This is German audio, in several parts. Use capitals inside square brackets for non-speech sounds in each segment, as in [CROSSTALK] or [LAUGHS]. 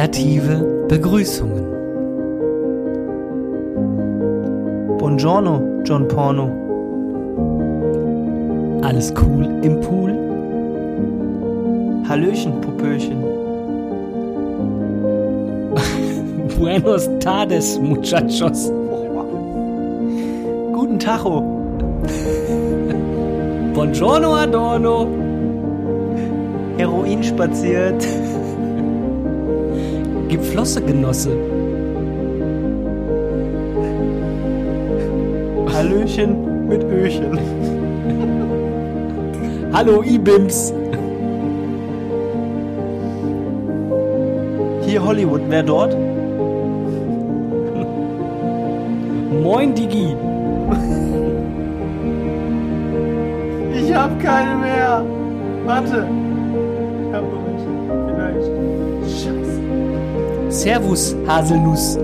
Kreative Begrüßungen. Buongiorno, John Porno. Alles cool im Pool? Hallöchen, Popöchen. [LAUGHS] Buenos tardes, muchachos. Guten Tacho. Buongiorno, Adorno. Heroin spaziert. Gib Flosse, Genosse. Hallöchen mit Öchen. [LAUGHS] Hallo, Ibims. Hier Hollywood, wer dort? [LAUGHS] Moin, Digi. Ich hab keine mehr. Warte. Servus, Haselnuss.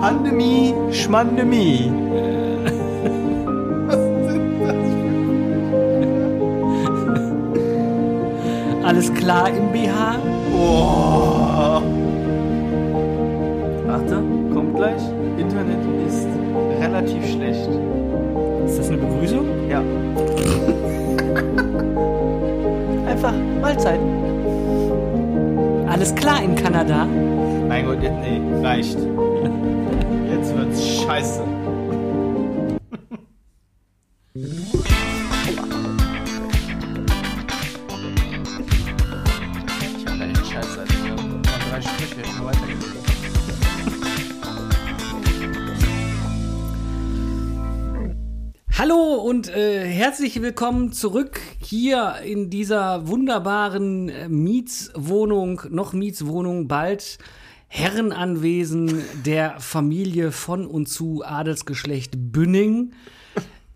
Pandemie, Schmandemie. [LAUGHS] Alles klar im BH? Oh. Warte, kommt gleich. Internet ist relativ schlecht. Ist das eine Begrüßung? Ja. Einfach Mahlzeit. Alles klar in Kanada? Mein Gott, jetzt, nee, reicht. Jetzt wird's scheiße. Ich hab echt scheiße. Also, noch drei Sprüche, ich nur weitergeredet. Hallo und äh, herzlich willkommen zurück hier in dieser wunderbaren äh, Mietswohnung, noch Mietswohnung, bald Herrenanwesen der Familie von und zu Adelsgeschlecht Bünning.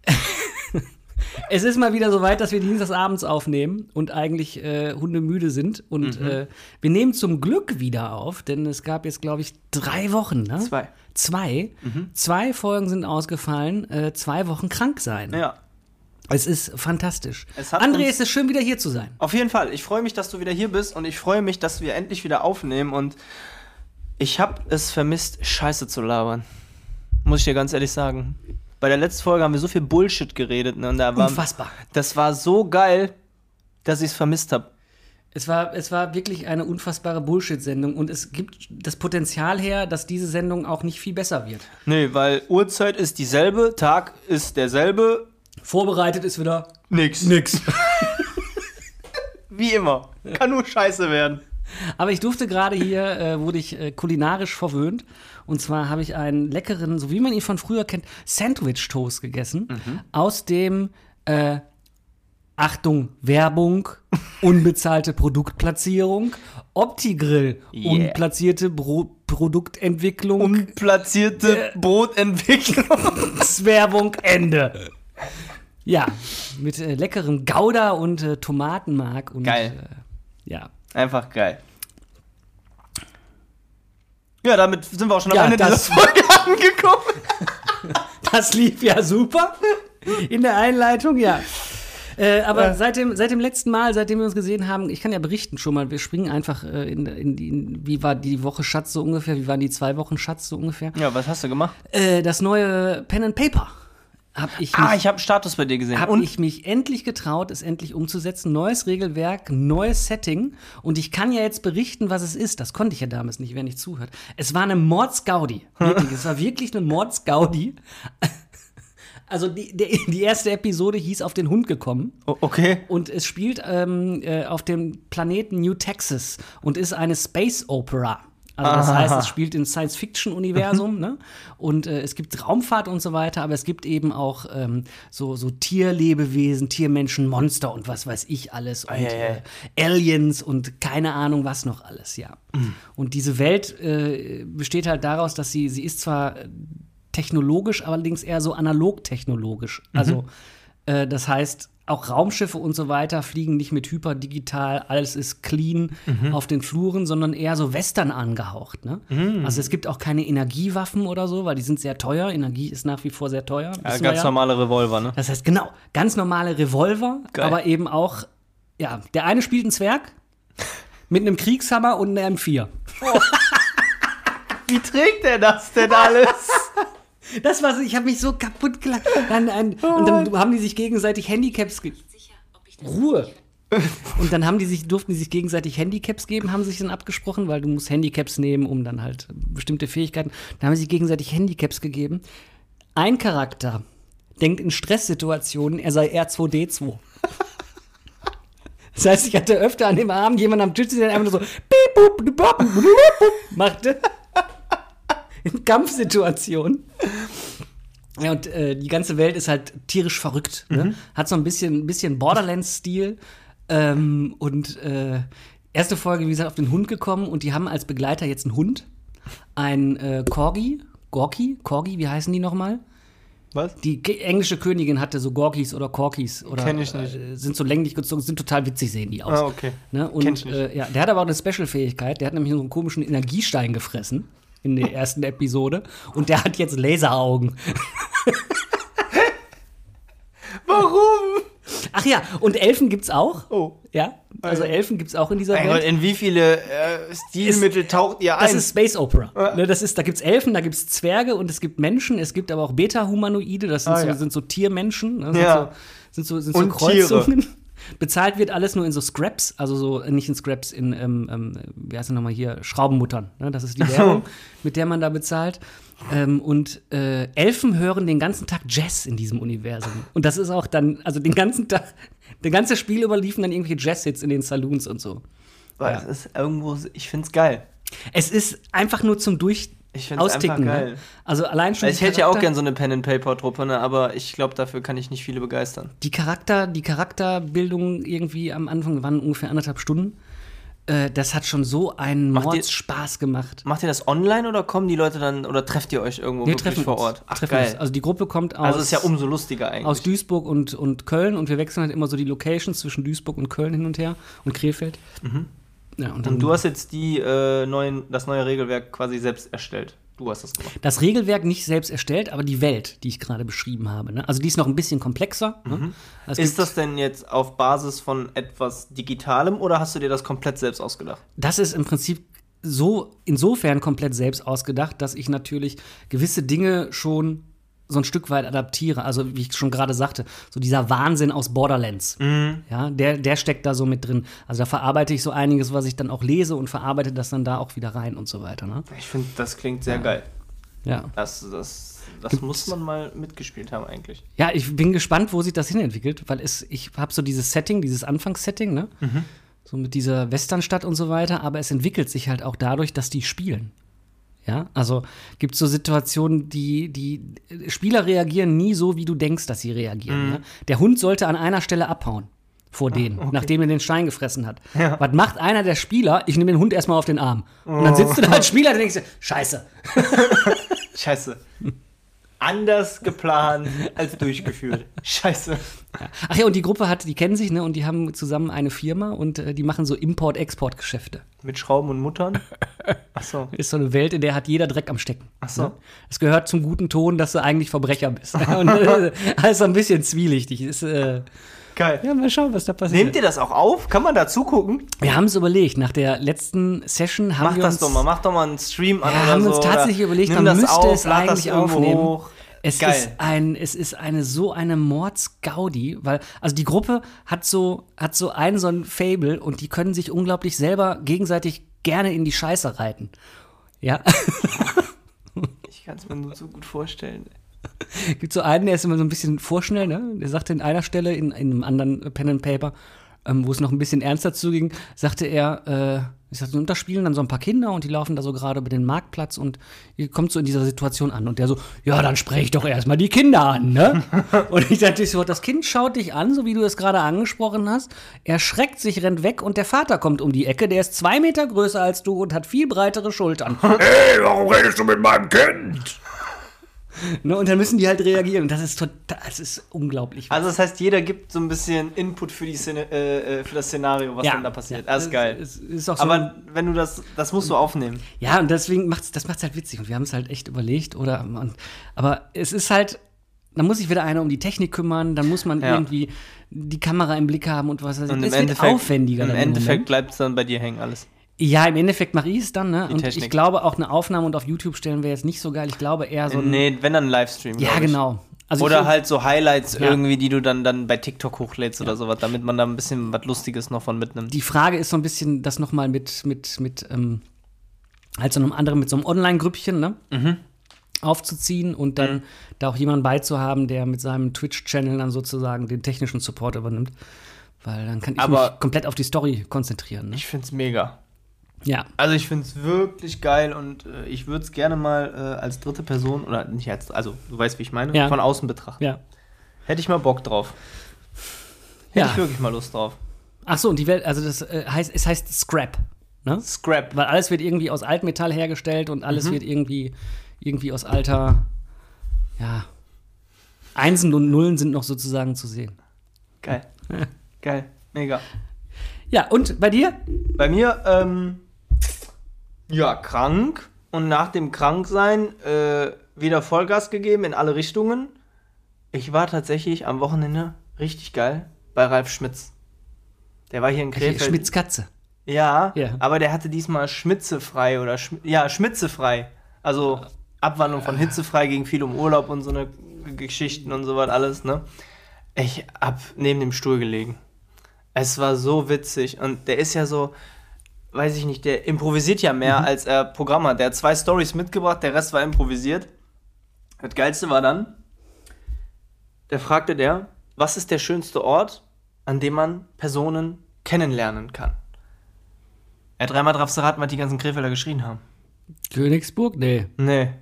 [LAUGHS] es ist mal wieder soweit, dass wir dienstagsabends aufnehmen und eigentlich äh, hundemüde sind. Und äh, wir nehmen zum Glück wieder auf, denn es gab jetzt, glaube ich, drei Wochen. Ne? Zwei. Zwei. Zwei Folgen sind ausgefallen, äh, zwei Wochen krank sein. Ja. Es ist fantastisch. Es André, es ist schön, wieder hier zu sein. Auf jeden Fall. Ich freue mich, dass du wieder hier bist und ich freue mich, dass wir endlich wieder aufnehmen und ich habe es vermisst, Scheiße zu labern. Muss ich dir ganz ehrlich sagen. Bei der letzten Folge haben wir so viel Bullshit geredet ne, und da war Unfassbar. das war so geil, dass ich es vermisst habe. Es war, es war wirklich eine unfassbare Bullshit-Sendung und es gibt das Potenzial her, dass diese Sendung auch nicht viel besser wird. Nee, weil Uhrzeit ist dieselbe, Tag ist derselbe, Vorbereitet ist wieder nix. nix. [LAUGHS] Wie immer. Kann nur Scheiße werden. Aber ich durfte gerade hier, äh, wurde ich äh, kulinarisch verwöhnt. Und zwar habe ich einen leckeren, so wie man ihn von früher kennt, Sandwich-Toast gegessen. Aus dem, äh, Achtung, Werbung, [LAUGHS] unbezahlte Produktplatzierung, Opti-Grill, Yeah. unplatzierte Bro Produktentwicklung, Unplatzierte Brotentwicklung. [LAUGHS] Werbung, Ende. Ja, mit äh, leckerem Gouda und äh, Tomatenmark. Und, Geil. Äh, ja. Einfach geil. Ja, damit sind wir auch schon am Ja, Ende das- dieser Folge [LAUGHS] angekommen. [LAUGHS] Das lief ja super in der Einleitung, ja. Äh, aber Ja. seit, dem, seit dem letzten Mal, seitdem wir uns gesehen haben, ich kann ja berichten schon mal, wir springen einfach äh, in, in die, in, wie war die Woche Schatz so ungefähr, wie waren die zwei Wochen Schatz so ungefähr. Ja, was hast du gemacht? Äh, das neue Pen and Paper hab ich Ah, mich, ich habe einen Status bei dir gesehen. hab Und ich mich endlich getraut, es endlich umzusetzen. Neues Regelwerk, neues Setting. Und ich kann ja jetzt berichten, was es ist. Das konnte ich ja damals nicht, wer nicht zuhört. Es war eine Mordsgaudi. Wirklich, es war wirklich eine Mordsgaudi. [LAUGHS] Also die, der, die erste Episode hieß Auf den Hund gekommen. Okay. Und es spielt ähm, äh, auf dem Planeten New Texas und ist eine Space Opera. Also das heißt, es spielt im Science-Fiction-Universum, ne? Und äh, es gibt Raumfahrt und so weiter, aber es gibt eben auch ähm, so, so Tierlebewesen, Tiermenschen, Monster und was weiß ich alles und Eieiei. äh, Aliens und keine Ahnung was noch alles, ja. Und diese Welt äh, besteht halt daraus, dass sie, sie ist zwar technologisch, allerdings eher so analog technologisch. Also äh, das heißt, auch Raumschiffe und so weiter fliegen nicht mit hyperdigital, alles ist clean auf den Fluren, sondern eher so Western angehaucht. Ne? Also es gibt auch keine Energiewaffen oder so, weil die sind sehr teuer. Energie ist nach wie vor sehr teuer. Ja, ganz normale Revolver, ne? Das heißt, genau, ganz normale Revolver, Geil. aber eben auch, ja, der eine spielt einen Zwerg [LAUGHS] mit einem Kriegshammer und einem M4. [LAUGHS] Wie trägt er das denn alles? [LAUGHS] Das war so, ich habe mich so kaputt gelacht. Dann ein, und dann haben die sich gegenseitig Handicaps ge Ruhe. Und dann haben die sich, durften die sich gegenseitig Handicaps geben, haben sich dann abgesprochen, weil du musst Handicaps nehmen, um dann halt bestimmte Fähigkeiten. Dann haben sie sich gegenseitig Handicaps gegeben. Ein Charakter denkt in Stresssituationen, er sei R2D2. Das heißt, ich hatte öfter an dem Abend jemanden am Tisch, der einfach nur so machte. In Kampfsituationen. Ja, und äh, die ganze Welt ist halt tierisch verrückt. Ne? Hat so ein bisschen, bisschen Borderlands-Stil. Ähm, und äh, erste Folge, wie gesagt, auf den Hund gekommen und die haben als Begleiter jetzt einen Hund. Ein äh, Corgi. Gorki? Corgi, wie heißen die nochmal? Was? Die englische Königin hatte so Gorkis oder Corkis oder Kenn ich nicht. Äh, sind so länglich gezogen, sind total witzig, sehen die aus. Ah, okay. Ne? Kenn Und ich nicht. äh, ja, der hat aber auch eine Special-Fähigkeit. Der hat nämlich so einen komischen Energiestein gefressen in der ersten Episode und der hat jetzt Laseraugen. Warum? Ach ja, und Elfen gibt's auch. Oh. Ja, also Elfen gibt's auch in dieser Welt. in wie viele äh, Stilmittel taucht ihr Das ein? ist Space Opera. Ne, das ist, da gibt's Elfen, da gibt's Zwerge und es gibt Menschen, es gibt aber auch Beta-Humanoide, das sind, Ah, so, ja. sind so Tiermenschen, ne, Ja. sind so, sind so, sind so Und Kreuzungen. Bezahlt wird alles nur in so Scraps, also so, äh, nicht in Scraps, in, ähm, ähm, wie heißt das nochmal hier, Schraubenmuttern. Ne? Das ist die Währung, mit der man da bezahlt. Ähm, und äh, Elfen hören den ganzen Tag Jazz in diesem Universum. Und das ist auch dann, also den ganzen Tag, [LAUGHS] der ganze Spiel über liefen dann irgendwelche Jazz-Hits in den Saloons und so. Weil es ist irgendwo, ich find's geil. Es ist einfach nur zum Durch Ich Austicken. einfach geil. Ne? Also allein schon. Also ich hätte ja auch Charakter- gern so eine Pen-and-Paper-Truppe, ne? aber ich glaube, dafür kann ich nicht viele begeistern. Die Charakter, die Charakterbildung irgendwie am Anfang waren ungefähr anderthalb Stunden. Äh, das hat schon so einen Mordspaß gemacht. Macht ihr das online oder kommen die Leute dann, oder trefft ihr euch irgendwo Wir wirklich treffen vor. Ort? Ach, treffen geil. Uns. Also die Gruppe kommt aus, Also ist ja umso lustiger eigentlich. aus Duisburg und, und Köln und wir wechseln halt immer so die Locations zwischen Duisburg und Köln hin und her und Krefeld. Ja, und Mhm. Und du hast jetzt die, äh, neuen, das neue Regelwerk quasi selbst erstellt. Du hast das gemacht. das Regelwerk nicht selbst erstellt, aber die Welt, die ich gerade beschrieben habe. Ne? Also die ist noch ein bisschen komplexer. Ne? Es gibt- Ist das denn jetzt auf Basis von etwas Digitalem oder hast du dir das komplett selbst ausgedacht? das ist im Prinzip so insofern komplett selbst ausgedacht, dass ich natürlich gewisse Dinge schon so ein Stück weit adaptiere. Also wie ich schon gerade sagte, so dieser Wahnsinn aus Borderlands, ja, der, der steckt da so mit drin. Also da verarbeite ich so einiges, was ich dann auch lese und verarbeite das dann da auch wieder rein und so weiter. Ne? Ich finde, das klingt sehr geil. Ja. Das, das, das muss man mal mitgespielt haben eigentlich. ja, ich bin gespannt, wo sich das hinentwickelt, weil es, ich habe so dieses Setting, dieses Anfangssetting, ne? So mit dieser Westernstadt und so weiter, aber es entwickelt sich halt auch dadurch, dass die spielen. Ja, also gibt so Situationen, die, die Spieler reagieren nie so, wie du denkst, dass sie reagieren. Ja? Der Hund sollte an einer Stelle abhauen vor denen, nachdem er den Stein gefressen hat. Was macht einer der Spieler? Ich nehme den Hund erstmal auf den Arm. Und dann sitzt du da als Spieler und denkst dir, scheiße. [LAUGHS] Scheiße. [LAUGHS] Anders geplant als durchgeführt. Scheiße. Ja. Ach ja, und die Gruppe hat, die kennen sich, ne, und die haben zusammen eine Firma und äh, die machen so Import-Export-Geschäfte. Mit Schrauben und Muttern? Achso. [LAUGHS] Ist so eine Welt, in der hat jeder Dreck am Stecken. Ach so. Ne? Es gehört zum guten Ton, dass du eigentlich Verbrecher bist. [LAUGHS] [LAUGHS] und äh, alles so ein bisschen zwielichtig. Ist, äh, Geil. ja, mal schauen, was da passiert. Nehmt ihr das auch auf? Kann man da zugucken? wir haben es überlegt. Nach der letzten Session haben Mach wir das uns, doch mal, mach doch mal einen Stream an Ja, oder haben so. uns tatsächlich überlegt, man das müsste auf, es das eigentlich aufnehmen. Hoch. Es Geil. ist ein, es ist eine so eine Mordsgaudi, weil also die Gruppe hat so hat so ein so ein Fable und die können sich unglaublich selber gegenseitig gerne in die Scheiße reiten. Ja, Ich kann es mir nur so gut vorstellen. [LAUGHS] gibt so einen, der ist immer so ein bisschen vorschnell, ne? Der sagte in einer Stelle in, in einem anderen Pen and Paper, ähm, wo es noch ein bisschen ernster zuging, sagte er, äh, ich sagte, und da spielen dann so ein paar Kinder und die laufen da so gerade über den Marktplatz und ihr kommt so in dieser Situation an und der so, ja, dann spreche ich doch erstmal die Kinder an, ne? [LAUGHS] und ich dachte so, das Kind schaut dich an, so wie du es gerade angesprochen hast, er schreckt sich, rennt weg und der Vater kommt um die Ecke, der ist zwei Meter größer als du und hat viel breitere Schultern. [LAUGHS] Hey, warum redest du mit meinem Kind? Ne, und dann müssen die halt reagieren. Und das ist total, das ist unglaublich. Also das heißt, jeder gibt so ein bisschen Input für, die Szene, äh, äh, für das Szenario, was dann da passiert. ja, das ist geil. Ist, ist so Aber wenn du das, das musst du aufnehmen. Ja, und deswegen macht's, das macht's halt witzig. Und wir haben es halt echt überlegt, oder? Und, aber es ist halt, dann muss sich wieder einer um die Technik kümmern, dann muss man Ja. irgendwie die Kamera im Blick haben und was weiß ich. Und im wird Endeffekt, aufwendiger. im Endeffekt bleibt es dann bei dir hängen alles. Ja, im Endeffekt mache ich es dann, ne? Die und Technik. ich glaube, auch eine Aufnahme und auf YouTube stellen wäre jetzt nicht so geil. Ich glaube eher so ein. nee, wenn dann ein Livestream. ja, genau. Also Oder halt so Highlights Ja. irgendwie, die du dann, dann bei TikTok hochlädst oder sowas, damit man da ein bisschen was Lustiges noch von mitnimmt. Die Frage ist so ein bisschen, das nochmal mit, mit, mit, ähm, halt so einem anderen, mit so einem Online-Grüppchen, ne? Mhm. Aufzuziehen und dann da auch jemanden beizuhaben, der mit seinem Twitch-Channel dann sozusagen den technischen Support übernimmt. Weil dann kann ich Aber- mich komplett auf die Story konzentrieren. Ne? Ich find's mega. Ja. Also ich find's wirklich geil und äh, ich würde es gerne mal äh, als dritte Person, oder nicht als, also du weißt, wie ich meine, Ja. von außen betrachten. Ja. Hätte ich mal Bock drauf. Hätte Ja. ich wirklich mal Lust drauf. Ach so, und die Welt, also das äh, heißt, es heißt Scrap. Ne? Scrap. Weil alles wird irgendwie aus Altmetall hergestellt und Mhm. alles wird irgendwie, irgendwie aus alter, ja, Einsen und Nullen sind noch sozusagen zu sehen. Geil. [LAUGHS] geil. Mega. Ja, und bei dir? Bei mir, ähm, ja, krank. Und nach dem Kranksein äh, wieder Vollgas gegeben in alle Richtungen. Ich war tatsächlich am Wochenende richtig geil bei Ralf Schmitz. Der war hier in Krefeld. Schmitz Katze. Ja, Ja. aber der hatte diesmal schmitzefrei oder Schm ja, schmitzefrei. Also Abwandlung von hitzefrei ging viel um Urlaub und so eine Geschichten und so was alles, ne? Ich hab neben dem Stuhl gelegen. Es war so witzig und der ist ja so, weiß ich nicht, der improvisiert ja mehr als er Programm hat. Der hat zwei Stories mitgebracht, der Rest war improvisiert. Das Geilste war dann, der fragte der, was ist der schönste Ort, an dem man Personen kennenlernen kann? Er hat dreimal drauf raten, was die ganzen Krefelder geschrien haben. Königsburg? Nee. Nee.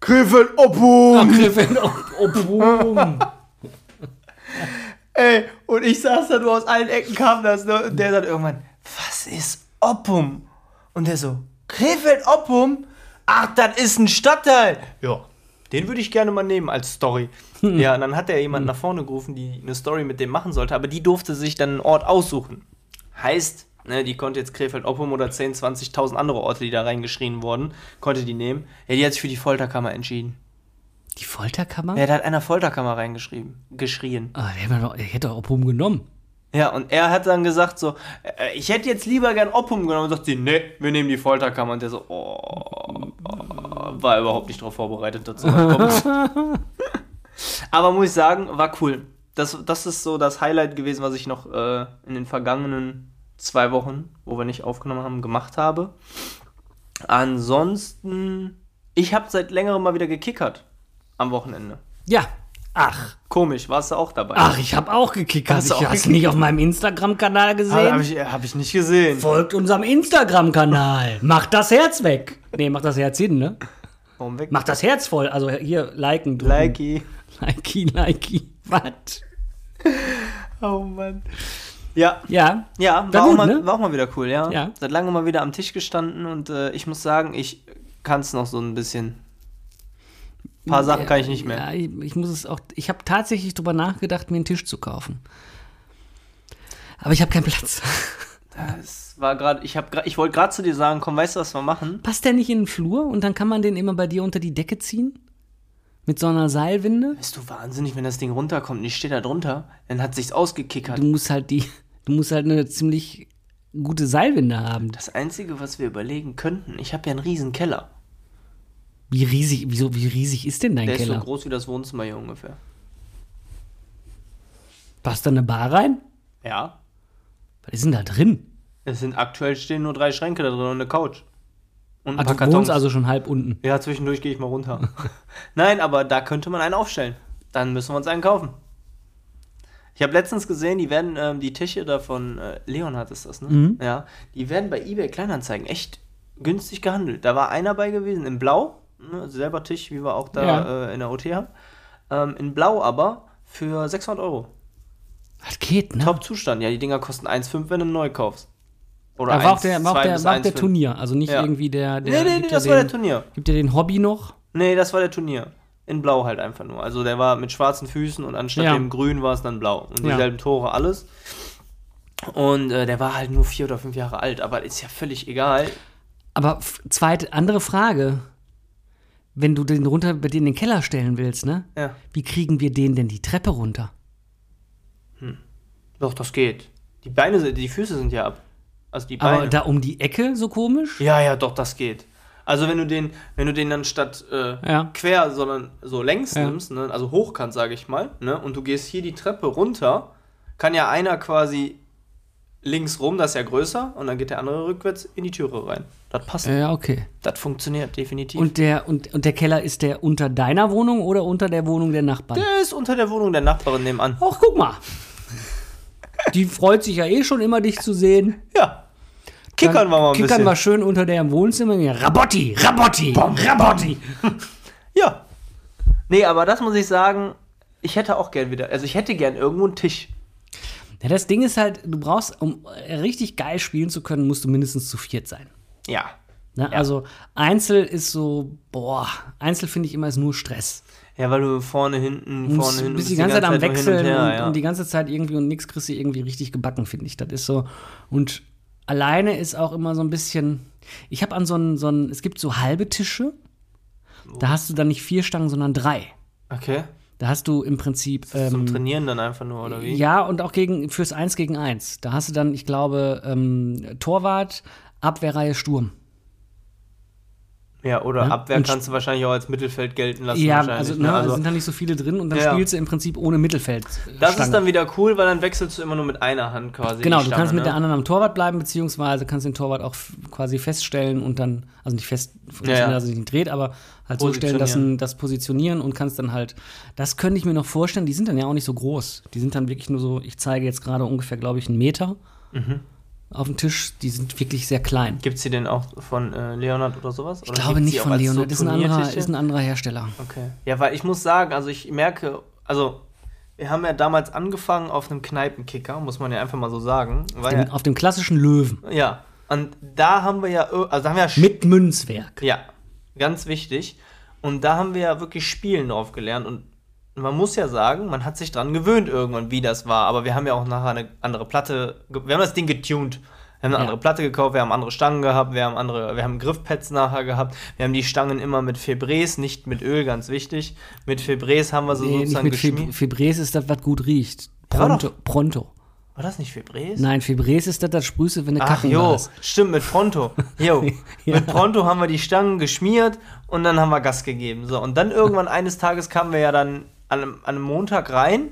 Krefeld Oppum! Krefeld, oh, oh, boom. Ey, und ich saß da nur aus allen Ecken kam das, ne? Und der sagt irgendwann, was ist Oppum? Und der so, Krefeld Oppum? Ach, das ist ein Stadtteil. Ja, den würde ich gerne mal nehmen als Story. Ja, und dann hat er jemanden nach vorne gerufen, die eine Story mit dem machen sollte, aber die durfte sich dann einen Ort aussuchen. Heißt, ne, die konnte jetzt Krefeld Oppum oder 10, 20.000 andere Orte, die da reingeschrien wurden, konnte die nehmen. Ja, die hat sich für die Folterkammer entschieden. Die Folterkammer? Ja, da hat einer Folterkammer reingeschrieben, geschrien. Ah, der hätte doch, der hätte doch Oppum genommen. Ja, und er hat dann gesagt so, äh, ich hätte jetzt lieber gern Oppum genommen. Und sagt sie, nee, wir nehmen die Folterkammer. Und der so, oh, war überhaupt nicht darauf vorbereitet, dazu. [LAUGHS] Aber muss ich sagen, war cool. Das, das ist so das Highlight gewesen, was ich noch äh, in den vergangenen zwei Wochen, wo wir nicht aufgenommen haben, gemacht habe. Ansonsten, ich habe seit längerem mal wieder gekickert am Wochenende. Ja. Ach. Komisch, warst du auch dabei? Ach, ich habe auch gekickert. Hast du Ich auch hast nicht auf meinem Instagram-Kanal gesehen? Habe ich, hab ich nicht gesehen. Folgt unserem Instagram-Kanal. [LAUGHS] Macht das Herz weg. Nee, macht das Herz hin, ne? Warum weg? Macht das Herz voll. Also hier, liken. drücken. Likey. Likey, likey. Was? Oh Mann. Ja, Ja. ja, war, War auch gut, mal, ne? war auch mal wieder cool, ja. Ja. Seit langem mal wieder am Tisch gestanden und äh, ich muss sagen, ich kann es noch so ein bisschen. Ein paar Sachen kann ich nicht mehr. Ja, ich, ich muss es auch. Ich habe tatsächlich drüber nachgedacht, mir einen Tisch zu kaufen. Aber ich habe keinen Platz. [LAUGHS] Es war gerade, ich habe ich wollte gerade zu dir sagen, komm, weißt du, was wir machen? Passt der nicht in den Flur und dann kann man den immer bei dir unter die Decke ziehen? Mit so einer Seilwinde? Bist du wahnsinnig, wenn das Ding runterkommt und ich stehe da drunter, dann hat sich's ausgekickert. Du musst halt die. Du musst halt eine ziemlich gute Seilwinde haben. Das Einzige, was wir überlegen könnten, ich habe ja einen riesen Keller. Wie riesig, wieso, wie riesig ist denn dein Der ist Keller? so groß wie das Wohnzimmer hier ungefähr. Passt da eine Bar rein? Ja. Was ist denn da drin? Es sind aktuell stehen nur drei Schränke da drin und eine Couch. Und ein Ah, paar du Kartons. wohnst also schon halb unten. Ja, zwischendurch gehe ich mal runter. [LAUGHS] Nein, aber da könnte man einen aufstellen. Dann müssen wir uns einen kaufen. Ich habe letztens gesehen, die werden, ähm, die Tische da von äh, Leonhard ist das, ne? Mhm. Ja. Die werden bei eBay Kleinanzeigen echt günstig gehandelt. Da war einer bei gewesen, in Blau, ne, selber Tisch, wie wir auch da Ja. äh, in der OT haben. Ähm, in Blau aber für 600 Euro. Das geht, ne? Top-Zustand. Ja, die Dinger kosten 1,5, wenn du neu kaufst. Oder Da war auch 1, der, war auch 2 der, war auch der 1,5. Turnier. Also nicht Ja. irgendwie der. Nee, der nee, nee, ja das war der den, Turnier. Gibt ja den Hobby noch. Nee, das war der Turnier. In Blau halt einfach nur. Also der war mit schwarzen Füßen und anstatt Ja. dem Grün war es dann Blau. Und Ja. dieselben Tore, alles. Und äh, der war halt nur vier oder fünf Jahre alt, aber ist ja völlig egal. Aber zweite, andere Frage. Wenn du den runter bei dir in den Keller stellen willst, ne? Ja. Wie kriegen wir den denn die Treppe runter? Doch, das geht. Die Beine, sind- die Füße sind ja ab. Also die Beine. Aber da um die Ecke so komisch? ja, ja, doch, das geht. Also wenn du den, wenn du den dann statt äh, Ja. quer, sondern so längs Ja. nimmst, ne, also hochkant, sage ich mal, ne, und du gehst hier die Treppe runter, kann ja einer quasi links rum, das ist ja größer, und dann geht der andere rückwärts in die Türe rein. Das passt. Ja, okay. Das funktioniert definitiv. Und der, und, und der Keller ist der unter deiner Wohnung oder unter der Wohnung der Nachbarn? der ist unter der Wohnung der Nachbarin nebenan. Ach, guck mal. Die freut sich ja eh schon immer, dich zu sehen. Ja. Kickern wir mal ein Kickern bisschen. wir schön unter der im Wohnzimmer. Rabotti, Rabotti, Rabotti. Ja. Nee, aber das muss ich sagen, ich hätte auch gern wieder, also ich hätte gern irgendwo einen Tisch. Ja, das Ding ist halt, du brauchst, um richtig geil spielen zu können, musst du mindestens zu viert sein. Ja. Ne? Also Einzel ist so, boah, Einzel finde ich immer ist nur Stress. Ja, weil du vorne, hinten, vorne, hinten bist die ganze Zeit am nur hin Wechseln und, her, ja. und die ganze Zeit irgendwie und nix kriegst du irgendwie richtig gebacken, finde ich. Das ist so. Und alleine ist auch immer so ein bisschen. Ich habe an so einen, so einen, es gibt so halbe Tische. Da hast du dann nicht vier Stangen, sondern drei. Okay. Da hast du im Prinzip. Zum Ähm, Trainieren dann einfach nur, oder wie? ja, und auch gegen, fürs Eins gegen Eins. Da hast du dann, ich glaube, ähm, Torwart, Abwehrreihe, Sturm. Ja, oder Ja, Abwehr und kannst du wahrscheinlich auch als Mittelfeld gelten lassen. Ja, also, ne? ne, also sind da nicht so viele drin und dann Ja. spielst du im Prinzip ohne Mittelfeld. das ist dann wieder cool, weil dann wechselst du immer nur mit einer Hand quasi. Genau, die du Stange, kannst mit ne? der anderen am Torwart bleiben, beziehungsweise kannst den Torwart auch quasi feststellen und dann, also nicht fest, Ja, er sich nicht dreht, aber halt so stellen, dass ein, das positionieren und kannst dann halt, das könnte ich mir noch vorstellen, die sind dann ja auch nicht so groß. Die sind dann wirklich nur so, ich zeige jetzt gerade ungefähr, glaube ich, einen Meter Mhm. Auf dem Tisch, die sind wirklich sehr klein. Gibt's die denn auch von äh, Leonard oder sowas? Ich glaube nicht von Leonard, ist ein, anderer, ist ein anderer Hersteller. Okay. Ja, weil ich muss sagen, also ich merke, also wir haben ja damals angefangen auf einem Kneipenkicker, muss man ja einfach mal so sagen. Auf dem, auf dem klassischen Löwen. ja, ja, und da haben wir ja, also haben wir ja Mit Münzwerk. Ja, ganz wichtig. Und da haben wir ja wirklich Spielen drauf gelernt. Und man muss ja sagen, man hat sich dran gewöhnt irgendwann, wie das war. Aber wir haben ja auch nachher eine andere Platte, wir haben das Ding getuned. Wir haben eine Ja. andere Platte gekauft, wir haben andere Stangen gehabt, wir haben andere, wir haben Griffpads nachher gehabt. Wir haben die Stangen immer mit Febrés, nicht mit Öl, ganz wichtig. Mit Febrés haben wir so Nee, nicht sozusagen mit Fib geschmiert. Fibres ist das, was gut riecht. Pronto. Pronto. War das nicht Febrés? Nein, Fibres ist das, das du, wenn du Ach kacken jo, warst. stimmt, mit Pronto. [LAUGHS] Jo, Ja. mit Pronto haben wir die Stangen geschmiert und dann haben wir Gas gegeben. So, und dann irgendwann [LAUGHS] eines Tages kamen wir ja dann an einem, an einem Montag rein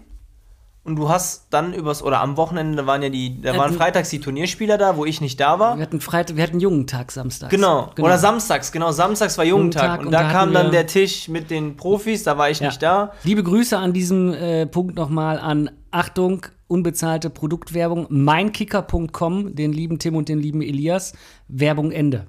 und du hast dann übers, oder am Wochenende, da waren ja die, da waren Hatten- freitags die Turnierspieler da, wo ich nicht da war. Wir hatten Freitag, wir hatten Jungentag samstags. Genau. Oder samstags, genau, samstags war Jugendtag. Jugendtag Und und da da kam dann der Tisch mit den Profis, da war ich Ja. nicht da. Liebe Grüße an diesem äh, Punkt nochmal an Achtung, unbezahlte Produktwerbung, meinkicker.com, den lieben Tim und den lieben Elias. Werbung Ende.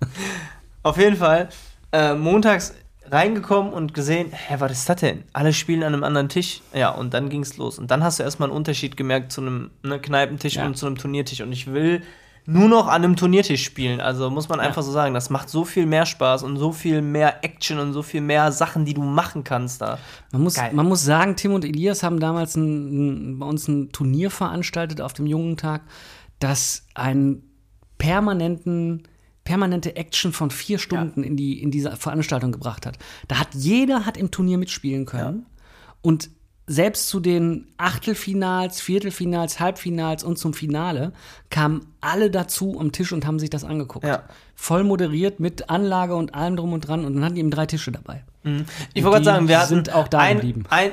[LAUGHS] Auf jeden Fall äh, montags reingekommen und gesehen, hä, was ist das denn? Alle spielen an einem anderen Tisch. Ja, und dann ging's los. Und dann hast du erstmal einen Unterschied gemerkt zu einem ne, Kneipentisch Ja. und zu einem Turniertisch. Und ich will nur noch an einem Turniertisch spielen. Also muss man einfach so sagen, das macht so viel mehr Spaß und so viel mehr Action und so viel mehr Sachen, die du machen kannst da. Man muss, Geil. man muss sagen, Tim und Elias haben damals ein, ein, bei uns ein Turnier veranstaltet auf dem Jungentag, das einen permanenten permanente Action von vier Stunden in, die, in diese Veranstaltung gebracht hat. Da hat jeder hat im Turnier mitspielen können. Und selbst zu den Achtelfinals, Viertelfinals, Halbfinals und zum Finale kamen alle dazu am Tisch und haben sich das angeguckt. Ja. Voll moderiert mit Anlage und allem drum und dran. Und dann hatten die eben drei Tische dabei. Ich wollte gerade sagen, wir hatten sind auch da ein, geblieben. Ein,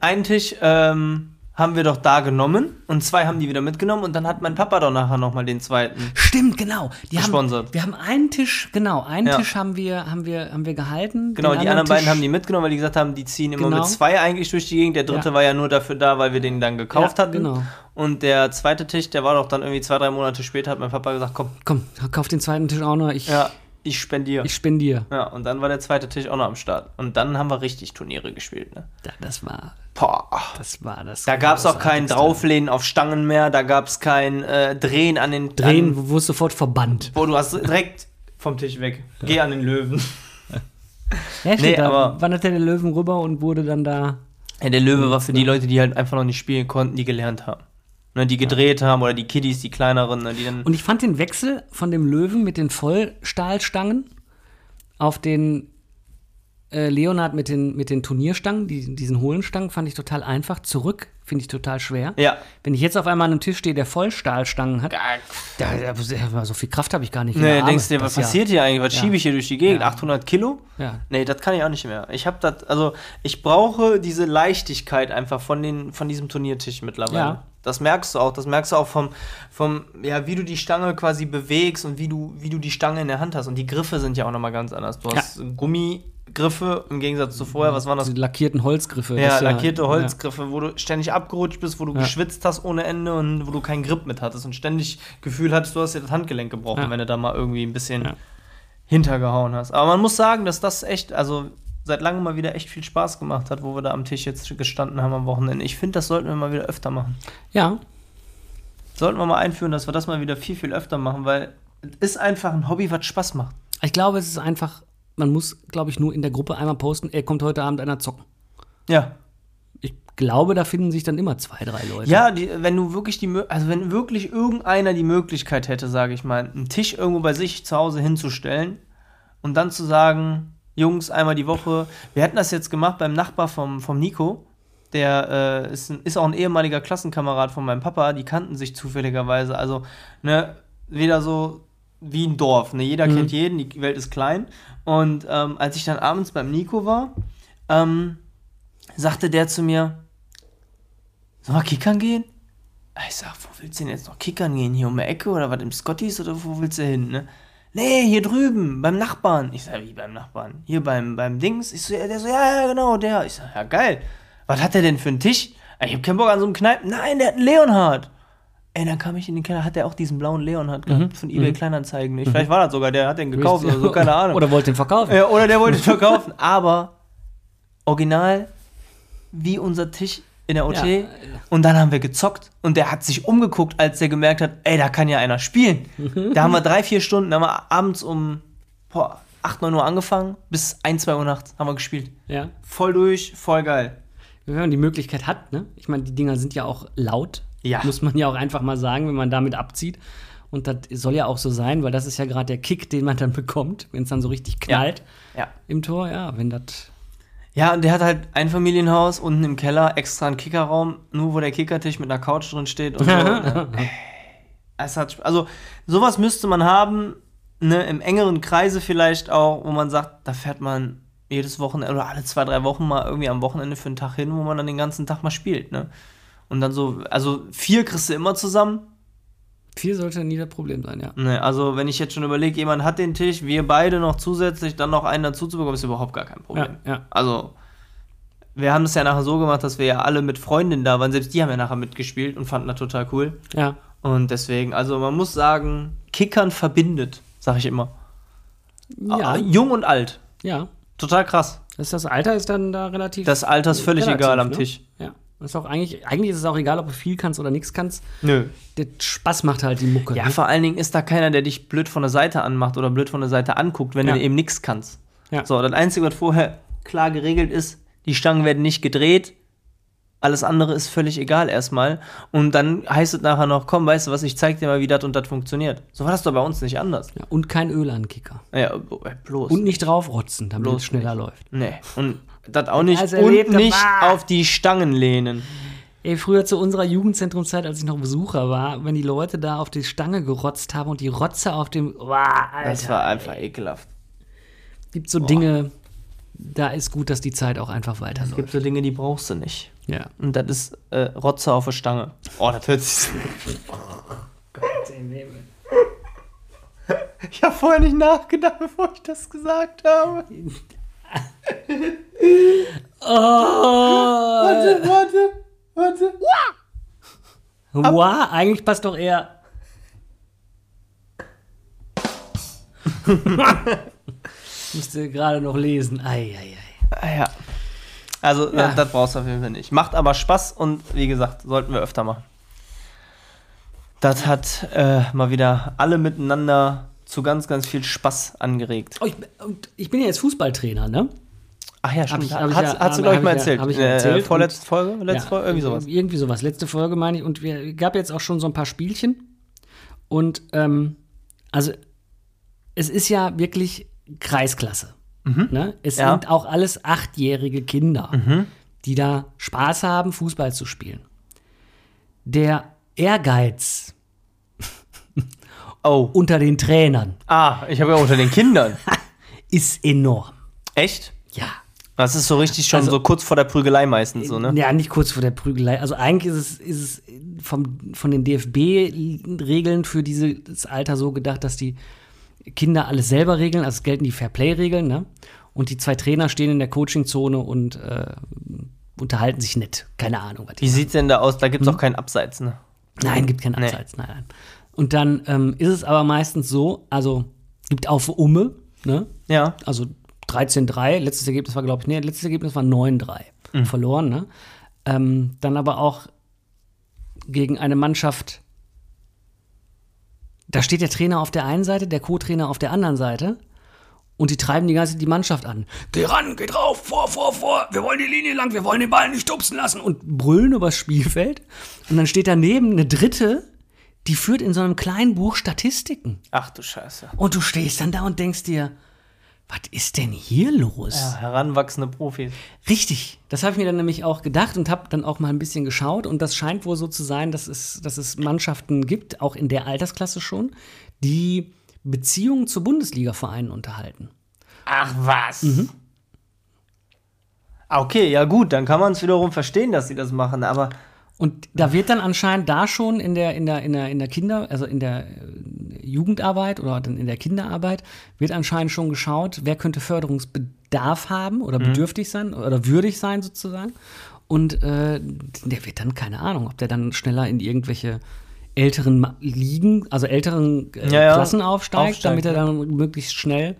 einen Tisch ähm, haben wir doch da genommen und zwei haben die wieder mitgenommen und dann hat mein Papa doch nachher nochmal den zweiten. Stimmt, genau. Die haben, Gesponsert. wir haben einen Tisch, genau, einen Ja. Tisch haben wir, haben wir, haben wir gehalten. Genau, die anderen beiden Tisch- haben die mitgenommen, weil die gesagt haben, die ziehen immer Genau. mit zwei eigentlich durch die Gegend. Der dritte Ja. war ja nur dafür da, weil wir den dann gekauft Ja, hatten. genau. Und der zweite Tisch, der war doch dann irgendwie zwei, drei Monate später, hat mein Papa gesagt, komm, Komm, kauf den zweiten Tisch auch noch. Ich, ja, ich spendiere. ich spendiere. ja, und dann war der zweite Tisch auch noch am Start. Und dann haben wir richtig Turniere gespielt. Ne? Da, das war, Boah. das war das. Da gab es auch kein. Drauflehnen auf Stangen mehr, da gab es kein äh, Drehen an den Drehen, An, wo es sofort verbannt. wo du hast direkt vom Tisch weg. Geh an den Löwen. Ja, steht Nee, da, aber- wanderte der Löwen rüber und wurde dann da. Ja, der Löwe war für die Leute, die halt einfach noch nicht spielen konnten, die gelernt haben. Ne, die gedreht haben oder die Kiddies, die kleineren, ne, die dann. Und ich fand den Wechsel von dem Löwen mit den Vollstahlstangen auf den äh, Leonard mit den, mit den Turnierstangen, die, diesen hohlen Stangen, fand ich total einfach. Zurück finde ich total schwer. ja. Wenn ich jetzt auf einmal an einem Tisch stehe, der Vollstahlstangen hat, da, da, so viel Kraft habe ich gar nicht. Nee, Arme. denkst du dir, was passiert hier eigentlich? Was Ja. schiebe ich hier durch die Gegend? Ja. 800 Kilo? Ja. Nee, das kann ich auch nicht mehr. Ich habe das, also ich brauche diese Leichtigkeit einfach von, den, von diesem Turniertisch mittlerweile. Ja. Das merkst du auch. Das merkst du auch vom, vom, ja, wie du die Stange quasi bewegst und wie du, wie du die Stange in der Hand hast. Und die Griffe sind ja auch nochmal ganz anders. Du Ja. hast Gummigriffe im Gegensatz zu vorher. Was waren das? Diese lackierten Holzgriffe. Ja, lackierte Holzgriffe, wo du ständig abgerutscht bist, wo du Ja. geschwitzt hast ohne Ende und wo du keinen Grip mit hattest und ständig Gefühl hattest, du hast dir das Handgelenk gebrochen, Ja. wenn du da mal irgendwie ein bisschen Ja. hintergehauen hast. Aber man muss sagen, dass das echt, also seit langem mal wieder echt viel Spaß gemacht hat, wo wir da am Tisch jetzt gestanden haben am Wochenende. Ich finde, das sollten wir mal wieder öfter machen. Ja. Sollten wir mal einführen, dass wir das mal wieder viel, viel öfter machen, weil es ist einfach ein Hobby, was Spaß macht. Ich glaube, es ist einfach, man muss, glaube ich, nur in der Gruppe einmal posten, er kommt heute Abend einer zocken. Ja. Ich glaube, da finden sich dann immer zwei, drei Leute. Ja, die, wenn du wirklich die, also wenn wirklich irgendeiner die Möglichkeit hätte, sage ich mal, einen Tisch irgendwo bei sich zu Hause hinzustellen und dann zu sagen, Jungs, einmal die Woche, wir hätten das jetzt gemacht beim Nachbar vom, vom Nico, der äh, ist, ein, ist auch ein ehemaliger Klassenkamerad von meinem Papa, die kannten sich zufälligerweise, also, ne, wieder so wie ein Dorf, ne, jeder kennt jeden, die Welt ist klein. Und ähm, als ich dann abends beim Nico war, ähm, sagte der zu mir, Sollen wir kickern gehen? Ich sag, wo willst du denn jetzt noch kickern gehen? Hier um die Ecke oder was? Im Scotties oder wo willst du hin, ne? Nee, hier drüben, beim Nachbarn. Ich sag, wie beim Nachbarn? Hier beim, beim Dings? Ich so, ja, der so, ja, ja, genau, der. Ich sag, ja, geil. Was hat der denn für einen Tisch? Ich hab keinen Bock an so einem Kneipen. Nein, der hat einen Leonhard. Ey, dann kam ich in den Keller, hat der auch diesen blauen Leonhard gehabt von eBay Kleinanzeigen. Ich, Vielleicht war das sogar, der hat den gekauft oder so, keine Ahnung. [LAUGHS] Oder wollte den verkaufen. Ja, oder der wollte es verkaufen. Aber original wie unser Tisch in der OT. Ja. Und dann haben wir gezockt. Und der hat sich umgeguckt, als der gemerkt hat, ey, da kann ja einer spielen. [LAUGHS] da haben wir drei, vier Stunden, da haben wir abends um boah, 8, 9 Uhr angefangen, bis 1, 2 Uhr nachts haben wir gespielt. Ja. Voll durch, voll geil. Wenn man die Möglichkeit hat, ne? Ich meine, die Dinger sind ja auch laut. Ja. Muss man ja auch einfach mal sagen, wenn man damit abzieht. Und das soll ja auch so sein, weil das ist ja gerade der Kick, den man dann bekommt, wenn es dann so richtig knallt Ja. im Tor. Ja, wenn das. Ja, und der hat halt ein Familienhaus unten im Keller, extra einen Kickerraum, nur wo der Kickertisch mit einer Couch drin steht und so. ne? [LAUGHS] es hat, also sowas müsste man haben, ne, im engeren Kreise vielleicht auch, wo man sagt, da fährt man jedes Wochenende oder alle zwei, drei Wochen mal irgendwie am Wochenende für einen Tag hin, wo man dann den ganzen Tag mal spielt, ne? Und dann so, also vier kriegst du immer zusammen. Vier sollte nie das Problem sein, ja. Ne, also wenn ich jetzt schon überlege, jemand hat den Tisch, wir beide noch zusätzlich, dann noch einen dazu zu bekommen, ist überhaupt gar kein Problem. Ja, ja. Also, wir haben es ja nachher so gemacht, dass wir ja alle mit Freundinnen da waren. Selbst die haben ja nachher mitgespielt und fanden das total cool. Ja. Und deswegen, also man muss sagen, Kickern verbindet, sag ich immer. Ja. Ah, Jung und alt. ja. Total krass. Das, das Alter ist dann da relativ. Das Alter ist völlig relativ, egal am ne? Tisch. Ja. Ist auch eigentlich, eigentlich ist es auch egal, ob du viel kannst oder nichts kannst. Nö. Der Spaß macht halt die Mucke. Ja, ne? vor allen Dingen ist da keiner, der dich blöd von der Seite anmacht oder blöd von der Seite anguckt, wenn Ja. du eben nichts kannst. Ja. So, das Einzige, was vorher klar geregelt ist, die Stangen werden nicht gedreht. Alles andere ist völlig egal erstmal. Und dann heißt es nachher noch, komm, weißt du was, ich zeig dir mal, wie das und das funktioniert. So war das doch bei uns nicht anders. Ja, und kein Öl an den Kicker. Ja, äh, bloß. Und nicht draufrotzen, damit Bloß es schneller läuft. Nee. Und das auch nicht. als Und nicht war. auf die Stangen lehnen. Ey, früher zu unserer Jugendzentrumszeit, als ich noch Besucher war, wenn die Leute da auf die Stange gerotzt haben und die Rotze auf dem. Wow, Alter. Das war einfach ekelhaft. gibt so Dinge, da ist gut, dass die Zeit auch einfach Es weiterläuft. gibt so Dinge, die brauchst du nicht. Ja. Und das ist äh, Rotze auf der Stange. Oh, das hört sich so. [LAUGHS] Ich habe vorher nicht nachgedacht, bevor ich das gesagt habe. [LAUGHS] Oh, Warte, warte, warte. wow, eigentlich passt doch eher. [LAUGHS] Musste gerade noch lesen. Eieiei. Ah, Ja. Also, Ja. Das, das brauchst du auf jeden Fall nicht. Macht aber Spaß und wie gesagt, sollten wir öfter machen. Das hat äh, mal wieder alle miteinander zu ganz, ganz viel Spaß angeregt. Oh, ich, ich bin ja jetzt Fußballtrainer, ne? Ach ja, Hab stimmt. ich- hab ich hast, ja- hast du, hab- glaube ich, mal hab ja- erzählt. hab ich ja Äh, erzählt vorletzte Folge? Letzte Ja, Folge? Irgendwie sowas. Irgendwie sowas. Letzte Folge meine ich. Und wir gab jetzt auch schon so ein paar Spielchen. Und ähm, also es ist ja wirklich Kreisklasse. Ne? Es Mhm. Ja. Mhm. sind auch alles achtjährige Kinder, die da Spaß haben, Fußball zu spielen. Der Ehrgeiz Oh. unter den Trainern Ah, ich habe ja unter den Kindern. [LAUGHS] ist enorm. Echt? Ja. Das ist so richtig schon Also- so kurz vor der Prügelei meistens so, ne? Ja, nicht kurz vor der Prügelei. Also eigentlich ist es, ist es vom, von den DFB-Regeln für dieses Alter so gedacht, dass die Kinder alles selber regeln. Also es gelten die Fairplay-Regeln, ne? Und die zwei Trainer stehen in der Coachingzone und äh, unterhalten sich nett. Keine Ahnung, was Wie sieht's denn da aus? Da Hm? gibt's auch keinen Abseits, ne? Nein, gibt keinen Nee. Abseits, nein, nein. Und dann ähm, ist es aber meistens so, also gibt auf Umme, ne? Ja. Also 13-3, letztes Ergebnis war, glaube ich, nee, letztes Ergebnis war 9-3. Verloren, ne? Ähm, dann aber auch gegen eine Mannschaft, da steht der Trainer auf der einen Seite, der Co-Trainer auf der anderen Seite. Und die treiben die ganze die Mannschaft an. Geh ran, geh drauf, vor, vor, vor. Wir wollen die Linie lang, wir wollen den Ball nicht stupsen lassen. Und brüllen übers Spielfeld. Und dann steht daneben eine dritte, die führt in so einem kleinen Buch Statistiken. Ach du Scheiße. Und du stehst dann da und denkst dir, was ist denn hier los? Ja, heranwachsende Profis. Richtig. Das habe ich mir dann nämlich auch gedacht und habe dann auch mal ein bisschen geschaut. Und das scheint wohl so zu sein, dass es, dass es Mannschaften gibt, auch in der Altersklasse schon, die Beziehungen zu Bundesliga-Vereinen unterhalten. Ach was. Ah, Okay, ja gut, dann kann man es wiederum verstehen, dass sie das machen, aber Und da wird dann anscheinend da schon in der, in der, in der, in der Kinder, also in der äh, Jugendarbeit oder dann in der Kinderarbeit, wird anscheinend schon geschaut, wer könnte Förderungsbedarf haben oder bedürftig sein oder würdig sein sozusagen. Und äh, der wird dann, keine Ahnung, ob der dann schneller in irgendwelche älteren Ligen, also älteren äh, Ja, ja. Klassen aufsteigt, Aufsteigt, damit er dann möglichst schnell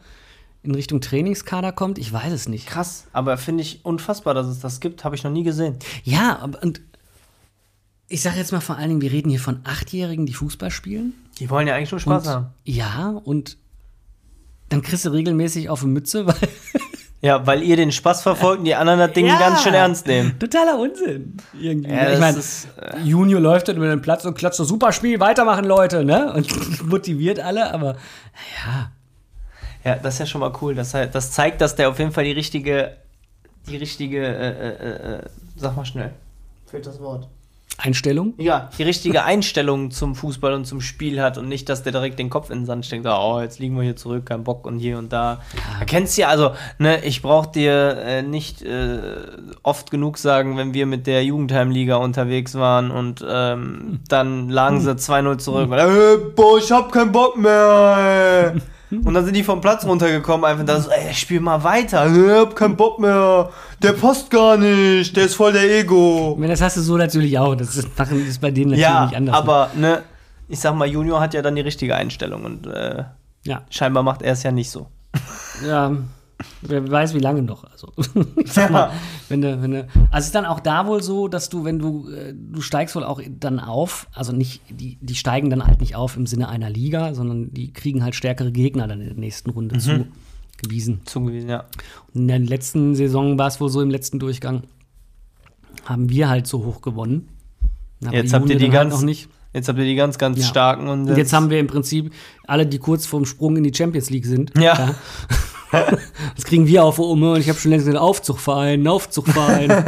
in Richtung Trainingskader kommt. Ich weiß es nicht. krass. Aber finde ich unfassbar, dass es das gibt. Habe ich noch nie gesehen. Ja, und ich sage jetzt mal vor allen Dingen, wir reden hier von Achtjährigen, die Fußball spielen. Die wollen ja eigentlich nur Spaß und, haben. Ja, und dann kriegst du regelmäßig auf die Mütze, [LAUGHS] weil. Ja, weil ihr den Spaß verfolgt und die anderen das Ding Ja. ganz schön ernst nehmen. Totaler Unsinn. Irgendwie. Ja, ich meine, äh, Junior läuft dann über den Platz und klatscht so super Spiel, weitermachen, Leute, ne? Und [LAUGHS] motiviert alle, aber ja. Ja, das ist ja schon mal cool. Das, das zeigt, dass der auf jeden Fall die richtige, die richtige, äh, äh, äh, sag mal schnell. Fehlt das Wort. Einstellung. Ja, die richtige Einstellung zum Fußball und zum Spiel hat und nicht, dass der direkt den Kopf in den Sand steckt, oh, jetzt liegen wir hier zurück, kein Bock und hier und da. Ja. Kennst ja, also, ne, ich brauch dir äh, nicht äh, oft genug sagen, wenn wir mit der Jugendheimliga unterwegs waren und ähm, dann lagen sie 2-0 zurück und, äh, boah, ich hab keinen Bock mehr. [LAUGHS] Und dann sind die vom Platz runtergekommen, einfach da so, ey, spiel mal weiter, ich hab keinen Bock mehr, der passt gar nicht, der ist voll der Ego. Ich meine, Das hast du so natürlich auch. Das ist, machen ist bei denen natürlich Ja, nicht anders. ne? aber ne, ich sag mal, Junior hat ja dann die richtige Einstellung und äh, ja, scheinbar macht er es ja nicht so. ja, wer weiß, wie lange noch. Also, [LAUGHS] ich sag mal, wenn du, wenn du, also es ist dann auch da wohl so, dass du, wenn du, äh, du steigst wohl auch dann auf, also nicht, die, die steigen dann halt nicht auf im Sinne einer Liga, sondern die kriegen halt stärkere Gegner dann in der nächsten Runde zugewiesen. Zugewiesen, ja. Und in der letzten Saison war es wohl so im letzten Durchgang, haben wir halt so hoch gewonnen. Aber Jetzt habt ihr die halt ganz- noch nicht. Jetzt habt ihr die ganz, ganz Ja. starken und, Und jetzt haben wir im Prinzip alle, die kurz vorm Sprung in die Champions League sind. Ja. [LAUGHS] [LAUGHS] Das kriegen wir auf die Umme und ich habe schon längst gesagt, Aufzugverein, einen Aufzugverein. [LAUGHS]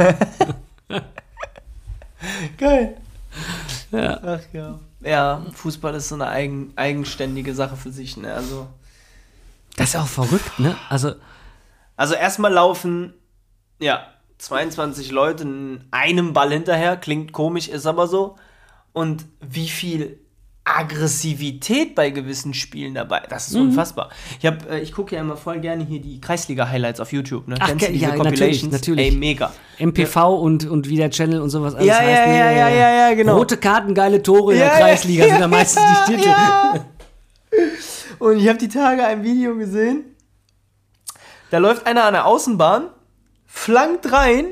Geil. ja. Ach ja. Ja, Fußball ist so eine eigen, eigenständige Sache für sich, ne? Also, Das ist auch verrückt, ne? Also, also erstmal laufen, ja, 22 Leute in einem Ball hinterher, klingt komisch, ist aber so. Und wie viel Aggressivität bei gewissen Spielen dabei, das ist Mhm. unfassbar. Ich, hab, äh, ich gucke ja immer voll gerne hier die Kreisliga-Highlights auf YouTube, ne? Ach, Kennst du diese ja, natürlich, Compilations? natürlich. Ey, mega. MPV und, und wie der Channel und sowas alles Ja, heißt. ja, ja, ja, ja, ja, genau. Rote Karten, geile Tore in Ja, der ja, Kreisliga sind da meistens die Titel. Ja. [LAUGHS] Und ich habe die Tage ein Video gesehen. Da läuft einer an der Außenbahn, flankt rein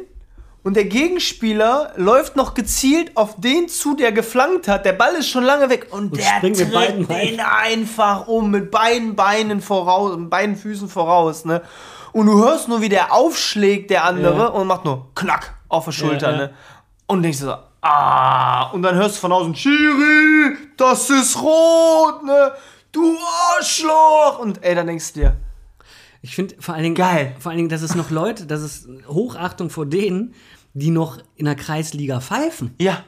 und der Gegenspieler läuft noch gezielt auf den zu, der geflankt hat. Der Ball ist schon lange weg und, der springt mit tritt beiden den einfach um mit beiden Beinen voraus, mit beiden Füßen voraus, ne? Und du hörst nur, wie der aufschlägt, der andere, Ja. und macht nur Knack auf der Schulter, ja. ne? Und denkst du so, ah, und dann hörst du von außen, Chiri, das ist rot, ne? Du Arschloch! Und ey, dann denkst du dir, Ich finde vor allen Dingen Geil. Vor allen Dingen, dass es noch Leute, dass es Hochachtung vor denen, die noch in der Kreisliga pfeifen. Ja.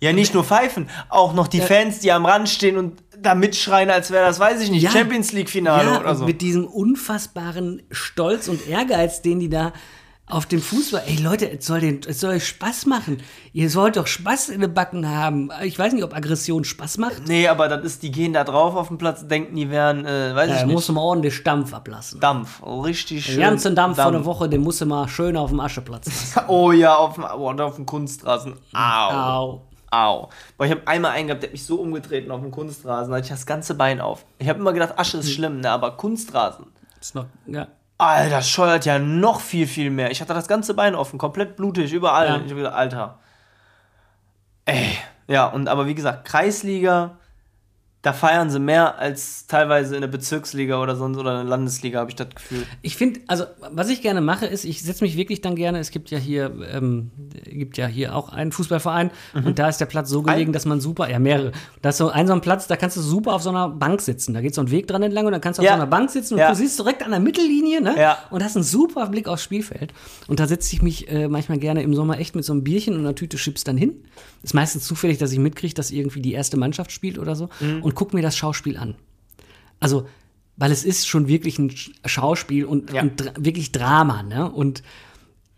Ja, nicht nur pfeifen, auch noch die Fans, die am Rand stehen und da mitschreien, als wäre das, weiß ich nicht, Ja. Champions League-Finale ja, oder so. mit diesem unfassbaren Stolz und Ehrgeiz, den die da auf dem Fußball. Ey Leute, es soll, den, es soll euch Spaß machen. Ihr sollt doch Spaß in den Backen haben. Ich weiß nicht, ob Aggression Spaß macht. Nee, aber das ist, die gehen da drauf auf den Platz, denken, die wären, äh, weiß Da ich nicht, musst du mal ordentlich Dampf ablassen. Dampf. Richtig schön. Den ganzen Dampf von der Woche, den musst du mal schön auf dem Ascheplatz lassen. [LAUGHS] Oh ja, auf dem, oh, auf dem Kunstrasen. Au. Au. Au. Boah, ich habe einmal einen gehabt, der hat mich so umgetreten auf dem Kunstrasen, da hatte ich das ganze Bein auf. Ich habe immer gedacht, Asche ist schlimm, ne, aber Kunstrasen. Ist noch, ja. Alter, das scheuert ja noch viel, viel mehr. Ich hatte das ganze Bein offen, komplett blutig, überall. Ja. Ich hab gedacht, Alter. Ey. Ja, und aber wie gesagt, Kreisliga, da feiern sie mehr als teilweise in der Bezirksliga oder sonst oder in der Landesliga, habe ich das Gefühl. Ich finde, also was ich gerne mache, ist, ich setze mich wirklich dann gerne, es gibt ja hier, ähm, gibt ja hier auch einen Fußballverein und da ist der Platz so gelegen, Ein? dass man super, ja mehrere, da ist so ein so ein Platz, da kannst du super auf so einer Bank sitzen. Da geht so ein Weg dran entlang und dann kannst du auf Ja. so einer Bank sitzen und Ja. du siehst direkt an der Mittellinie, ne? Ja. Und hast einen super Blick aufs Spielfeld. Und da setze ich mich äh, manchmal gerne im Sommer echt mit so einem Bierchen und einer Tüte Chips dann hin. Ist meistens zufällig, dass ich mitkriege, dass irgendwie die erste Mannschaft spielt oder so Mhm. Und guck mir das Schauspiel an. Also, weil es ist schon wirklich ein Sch- Schauspiel und, Ja. und wirklich Drama, ne? Und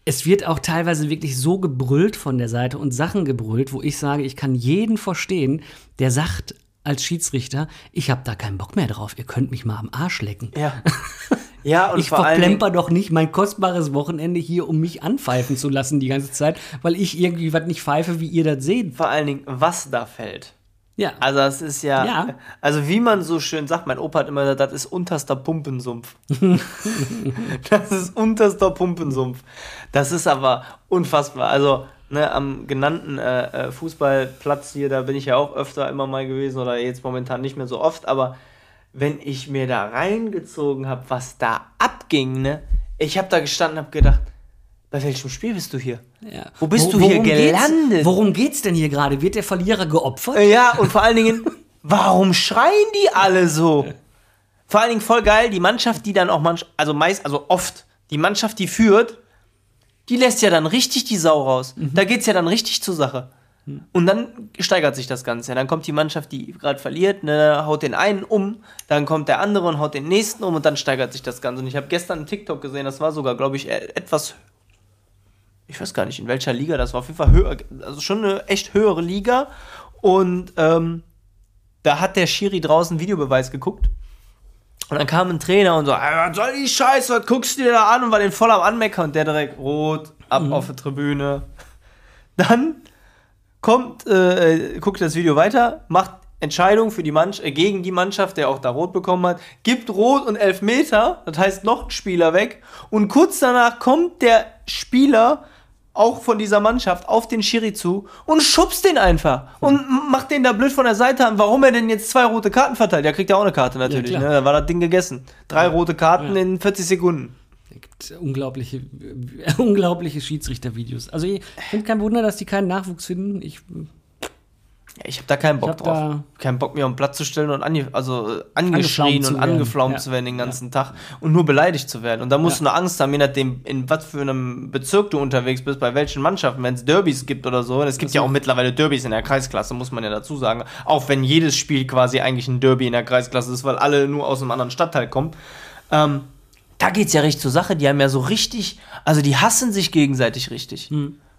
es wird auch teilweise wirklich so gebrüllt von der Seite und Sachen gebrüllt, wo ich sage, ich kann jeden verstehen, der sagt als Schiedsrichter, ich habe da keinen Bock mehr drauf, ihr könnt mich mal am Arsch lecken. Ja. [LAUGHS] Ja, und Ich verplemper doch nicht mein kostbares Wochenende hier, um mich anpfeifen zu lassen die ganze Zeit, weil ich irgendwie was nicht pfeife, wie ihr das seht. vor allen Dingen, was da fällt. Ja. Also das ist ja, Ja. also wie man so schön sagt, mein Opa hat immer gesagt, das ist unterster Pumpensumpf. [LAUGHS] das ist unterster Pumpensumpf. Das ist aber unfassbar. Also ne, am genannten äh, äh, Fußballplatz hier, da bin ich ja auch öfter immer mal gewesen oder jetzt momentan nicht mehr so oft, aber wenn ich mir da reingezogen habe, was da abging, ne, ich habe da gestanden und habe gedacht, bei welchem Spiel bist du hier? ja. Wo bist du hier worum geht's- gelandet? Worum geht's denn hier gerade? Wird der Verlierer geopfert? Ja, und vor allen Dingen, [LAUGHS] warum schreien die alle so? Vor allen Dingen voll geil, die Mannschaft, die dann auch manch, also meist, also oft, die Mannschaft, die führt, die lässt ja dann richtig die Sau raus. Da geht's ja dann richtig zur Sache. Und dann steigert sich das Ganze. Dann kommt die Mannschaft, die gerade verliert, ne, haut den einen um, dann kommt der andere und haut den nächsten um und dann steigert sich das Ganze. Und ich habe gestern einen TikTok gesehen, das war sogar, glaube ich, e- etwas, ich weiß gar nicht, in welcher Liga, das war auf jeden Fall höher, also schon eine echt höhere Liga. Und ähm, da hat der Schiri draußen Videobeweis geguckt. Und dann kam ein Trainer und so, "Ey, was soll die Scheiße, was guckst du dir da an? Und war den voll am Anmeckern und der direkt rot, ab auf die Tribüne. [LAUGHS] Dann kommt, äh, guckt das Video weiter, macht Entscheidung für die Mannschaft, äh, gegen die Mannschaft, der auch da rot bekommen hat, gibt rot und Elfmeter, das heißt noch ein Spieler weg. Und kurz danach kommt der Spieler auch von dieser Mannschaft auf den Schiri zu und schubst den einfach und macht den da blöd von der Seite an, warum er denn jetzt zwei rote Karten verteilt. Der kriegt ja auch eine Karte natürlich, klar. ne? da war das Ding gegessen. Drei rote Karten in 40 Sekunden. Es gibt unglaubliche, [LAUGHS] unglaubliche Schiedsrichtervideos. Also ich finde kein Wunder, dass die keinen Nachwuchs finden. Ich, Ja, ich habe da keinen Bock drauf. Keinen Bock, mir auf den Platz zu stellen und ange also, äh, angeschrien und angeflaumt Ja. zu werden den ganzen Tag und nur beleidigt zu werden. Und da musst du nur Angst haben, je nachdem, in was für einem Bezirk du unterwegs bist, bei welchen Mannschaften, wenn es Derbys gibt oder so. Und es gibt ja auch mittlerweile Derbys in der Kreisklasse, muss man ja dazu sagen. Auch wenn jedes Spiel quasi eigentlich ein Derby in der Kreisklasse ist, weil alle nur aus einem anderen Stadtteil kommen. Ähm, da geht's ja richtig zur Sache. Die haben ja so richtig, also die hassen sich gegenseitig richtig.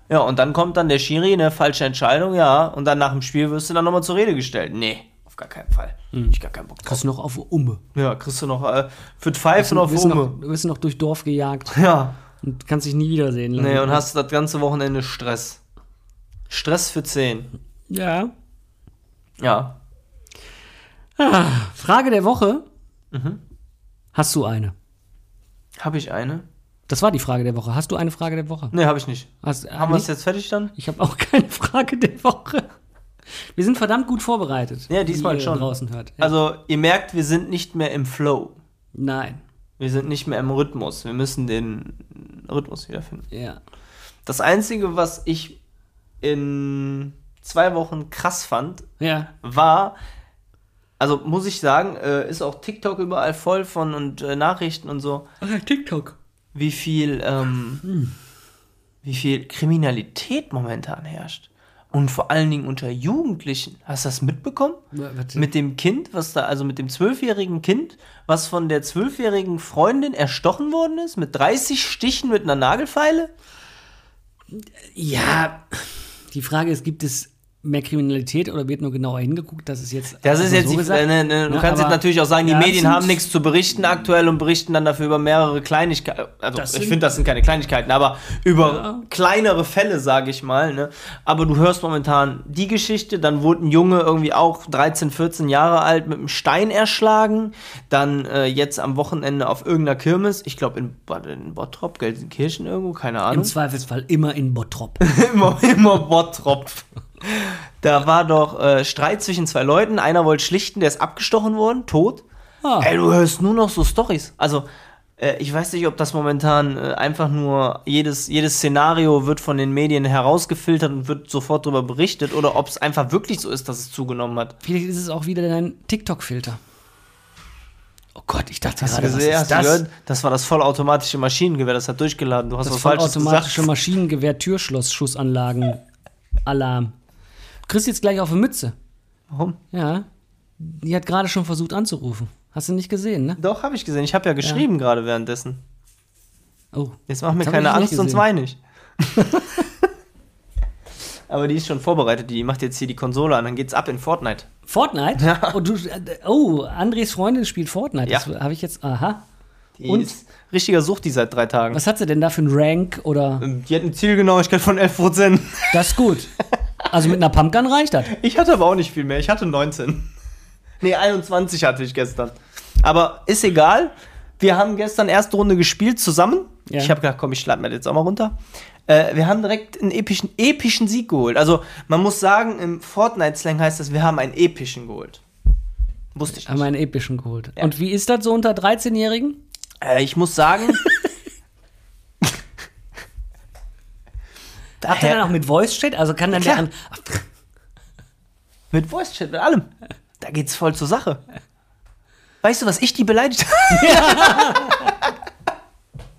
Ja, und dann kommt dann der Schiri, eine falsche Entscheidung, ja, und dann nach dem Spiel wirst du dann nochmal zur Rede gestellt. Nee, auf gar keinen Fall. Ich gar keinen Bock drauf. kriegst du noch auf Umme. Ja, kriegst du noch äh, für Pfeifen auf noch, du wirst noch durch Dorf gejagt Ja. und kannst dich nie wiedersehen lassen. Nee, und hast das ganze Wochenende Stress. Stress für 10. ja. Ja. Frage der Woche. Mhm. Hast du eine? Habe ich eine? Das war die Frage der Woche. Hast du eine Frage der Woche? Nee, habe ich nicht. Hast, Haben wir es jetzt fertig dann? Ich habe auch [LAUGHS] keine Frage der Woche. Wir sind verdammt gut vorbereitet. Ja, diesmal ihr schon. draußen hört. Ja. Also, ihr merkt, wir sind nicht mehr im Flow. Nein. Wir sind nicht mehr im Rhythmus. Wir müssen den Rhythmus wiederfinden. Ja. Das Einzige, was ich in zwei Wochen krass fand, Ja. war, also muss ich sagen, äh, ist auch TikTok überall voll von und äh, Nachrichten und so, TikTok. Wie viel, ähm, wie viel Kriminalität momentan herrscht. Und vor allen Dingen unter Jugendlichen. Hast du das mitbekommen? Mit dem Kind, was da, also mit dem zwölfjährigen Kind, was von der zwölfjährigen Freundin erstochen worden ist, mit 30 Stichen mit einer Nagelfeile? Ja, die Frage ist, gibt es mehr Kriminalität oder wird nur genauer hingeguckt? Das ist jetzt. Das ist also jetzt so die, ne, ne, du Ja, kannst jetzt natürlich auch sagen, die Ja, Medien haben nichts zu berichten aktuell und berichten dann dafür über mehrere Kleinigkeiten. Also ich finde, das sind keine Kleinigkeiten, aber über Ja. kleinere Fälle, sage ich mal. Ne? Aber du hörst momentan die Geschichte, dann wurde ein Junge irgendwie auch 13, 14 Jahre alt mit einem Stein erschlagen, dann äh, jetzt am Wochenende auf irgendeiner Kirmes, ich glaube in, in Bottrop, Gelsenkirchen irgendwo, keine Im Ahnung. Zweifelsfall immer in Bottrop. [LAUGHS] immer, immer Bottrop. Da war doch äh, Streit zwischen zwei Leuten. Einer wollte schlichten, der ist abgestochen worden, tot. Ah. Ey, du hörst nur noch so Stories. Also, äh, ich weiß nicht, ob das momentan äh, einfach nur jedes, jedes Szenario wird von den Medien herausgefiltert und wird sofort darüber berichtet oder ob es einfach wirklich so ist, dass es zugenommen hat. Vielleicht ist es auch wieder dein TikTok-Filter. Oh Gott, ich dachte Hast du gerade, was gesehen? ist Hast du das? gehört? Das war das vollautomatische Maschinengewehr, das hat durchgeladen. Du hast Das was Falsches vollautomatische gesagt. Maschinengewehr-Türschloss-Schussanlagen. Alarm. Du kriegst jetzt gleich auf eine Mütze. Warum? Ja. Die hat gerade schon versucht anzurufen. Hast du nicht gesehen, ne? Doch, habe ich gesehen. Ich habe ja geschrieben gerade währenddessen. Oh. Jetzt mach mir keine Angst, sonst weine ich. [LAUGHS] Aber die ist schon vorbereitet, die macht jetzt hier die Konsole an, dann geht's ab in Fortnite. Fortnite? Ja. Oh, du, äh, oh, Andres Freundin spielt Fortnite. Ja. Das habe ich jetzt. Aha. Die Und? ist richtiger Sucht die seit drei Tagen. Was hat sie denn da für ein Rank oder. Die hat eine Zielgenauigkeit von 11%. Das ist gut. [LAUGHS] Also mit einer Pumpgun reicht das. Ich hatte aber auch nicht viel mehr, ich hatte 19. Nee, 21 hatte ich gestern. Aber ist egal. Wir haben gestern erste Runde gespielt zusammen. Ja. Ich habe gedacht, komm, ich schlag mir das jetzt auch mal runter. Äh, wir haben direkt einen epischen, epischen Sieg geholt. Also, man muss sagen, im Fortnite-Slang heißt das, wir haben einen epischen geholt. Wusste ich Haben nicht. wir einen epischen geholt. Ja. Und wie ist das so unter 13-Jährigen? Äh, ich muss sagen. [LAUGHS] Habt ihr dann auch mit Voice-Chat? Also kann dann Ja, der an. Mit Voice-Chat, mit allem. Da geht's voll zur Sache. Weißt du, was ich die beleidigt habe?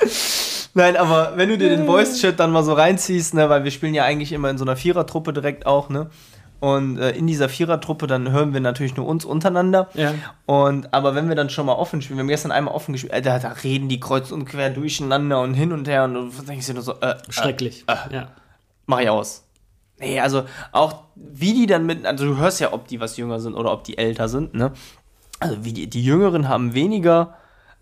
[LAUGHS] Nein, aber wenn du dir den Voice-Chat dann mal so reinziehst, ne, weil wir spielen ja eigentlich immer in so einer Vierertruppe direkt auch, ne? Und äh, in dieser Vierertruppe, dann hören wir natürlich nur uns untereinander. Ja. Und aber wenn wir dann schon mal offen spielen, wir haben gestern einmal offen gespielt, Alter, da reden die kreuz und quer durcheinander und hin und her und du denkst dir nur so, äh, Schrecklich. ja. Mach ich aus. Nee, also auch wie die dann mit, also du hörst ja, ob die was jünger sind oder ob die älter sind, ne? Also wie die, die Jüngeren haben weniger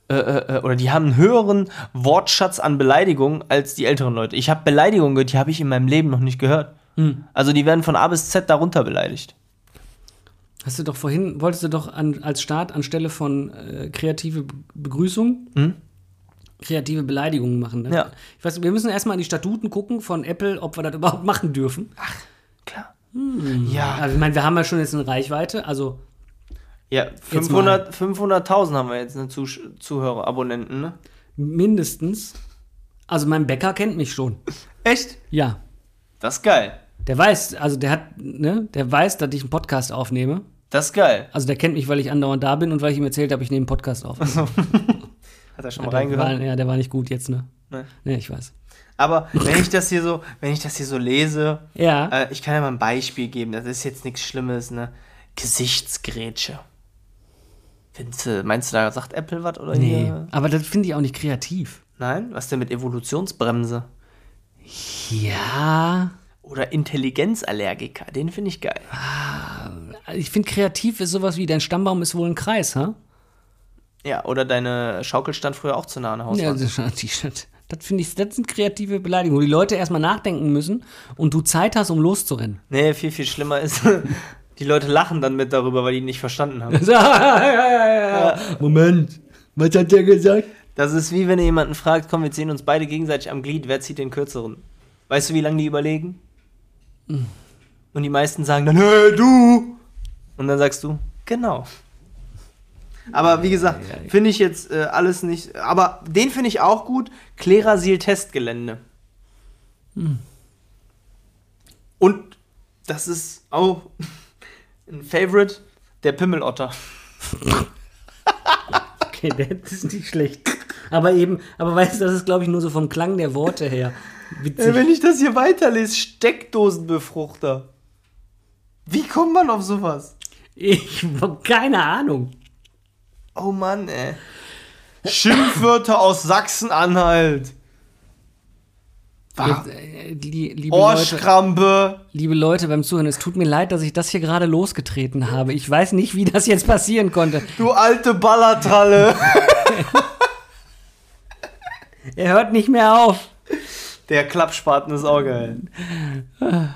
äh, äh, oder die haben einen höheren Wortschatz an Beleidigungen als die älteren Leute. Ich habe Beleidigungen gehört, die habe ich in meinem Leben noch nicht gehört. Also die werden von A bis Z darunter beleidigt. Hast du doch vorhin, wolltest du doch an, als Start anstelle von äh, kreative Be- Begrüßung kreative Beleidigungen machen. Ne? Hm? Ja. Ich weiß, wir müssen erstmal in die Statuten gucken von Apple, ob wir das [LAUGHS] überhaupt machen dürfen. Klar. Ja, Also, ich meine, wir haben ja schon jetzt eine Reichweite, also ja 500 500.000 haben wir jetzt, ne, Zusch Zuhörer, Abonnenten, ne? mindestens. Also mein Bäcker kennt mich schon. [LAUGHS] Echt? Ja. Das ist geil. Der weiß, also der hat, ne, der weiß, dass ich einen Podcast aufnehme. Das ist geil. Also der kennt mich, weil ich andauernd da bin und weil ich ihm erzählt habe, ich nehme einen Podcast auf. [LAUGHS] Hat er schon mal Der reingehört? war, ja, der war nicht gut jetzt, ne? Ne. Ne, ich weiß. Aber wenn ich das hier so, wenn ich das hier so lese, Ja. äh, ich kann ja mal ein Beispiel geben, das ist jetzt nichts Schlimmes, ne? Gesichtsgrätsche. Findest du, meinst du, da sagt Apple was oder nee. hier? Aber das finde ich auch nicht kreativ. Nein? Was denn mit Evolutionsbremse? Ja. Oder Intelligenzallergiker, den finde ich geil. Ich finde, kreativ ist sowas wie dein Stammbaum ist wohl ein Kreis, ha? Ja, oder deine Schaukel stand früher auch zu nah an der Ja, Hauswand. das, das, das finde ich, das sind kreative Beleidigungen, wo die Leute erstmal nachdenken müssen und du Zeit hast, um loszurennen. Nee, viel, viel schlimmer ist, [LAUGHS] die Leute lachen dann mit darüber, weil die nicht verstanden haben. [LAUGHS] ja, ja, ja, ja. Moment, was hat der gesagt? Das ist wie wenn ihr jemanden fragt, komm, wir ziehen uns beide gegenseitig am Glied, wer zieht den kürzeren? Weißt du, wie lange die überlegen? Und die meisten sagen dann, hey, du! Und dann sagst du, genau. Aber wie gesagt, finde ich jetzt äh, alles nicht. Aber den finde ich auch gut. Klerasil Testgelände. Und das ist auch [LAUGHS] ein Favorite, der Pimmelotter. [LAUGHS] Okay, das ist nicht schlecht. Aber eben, aber weißt du, das ist, glaube ich, nur so vom Klang der Worte her. Witzig. wenn ich das hier weiterlese, Steckdosenbefruchter. Wie kommt man auf sowas? Ich habe keine Ahnung. Oh Mann, ey. Schimpfwörter aus Sachsen-Anhalt. Jetzt, äh, li- liebe, Leute, Ohrschrampe. liebe Leute beim Zuhören, es tut mir leid, dass ich das hier gerade losgetreten habe. Ich weiß nicht, wie das jetzt passieren konnte. Du alte Ballertralle. [LAUGHS] Er hört nicht mehr auf. Der Klappspaten ist auch geil. [LAUGHS]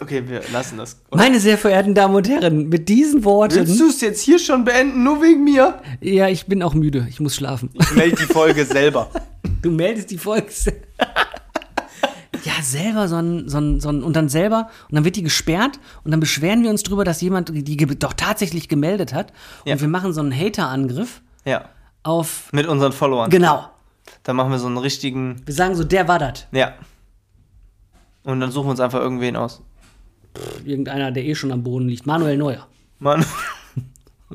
Okay, wir lassen das. Meine sehr verehrten Damen und Herren, mit diesen Worten. Willst du es jetzt hier schon beenden, nur wegen mir? Ja, ich bin auch müde. Ich muss schlafen. Ich melde die Folge selber. [LAUGHS] Du meldest die Folge. [LAUGHS] Ja, selber so ein, so ein, so ein, und dann selber, und dann wird die gesperrt und dann beschweren wir uns drüber, dass jemand die doch tatsächlich gemeldet hat. Und Ja. wir machen so einen Hater-Angriff Ja. auf, Mit unseren Followern. genau. Dann machen wir so einen richtigen. Wir sagen so, der war das. Ja. Und dann suchen wir uns einfach irgendwen aus. Irgendeiner, der eh schon am Boden liegt. Manuel Neuer. Mann. [LAUGHS]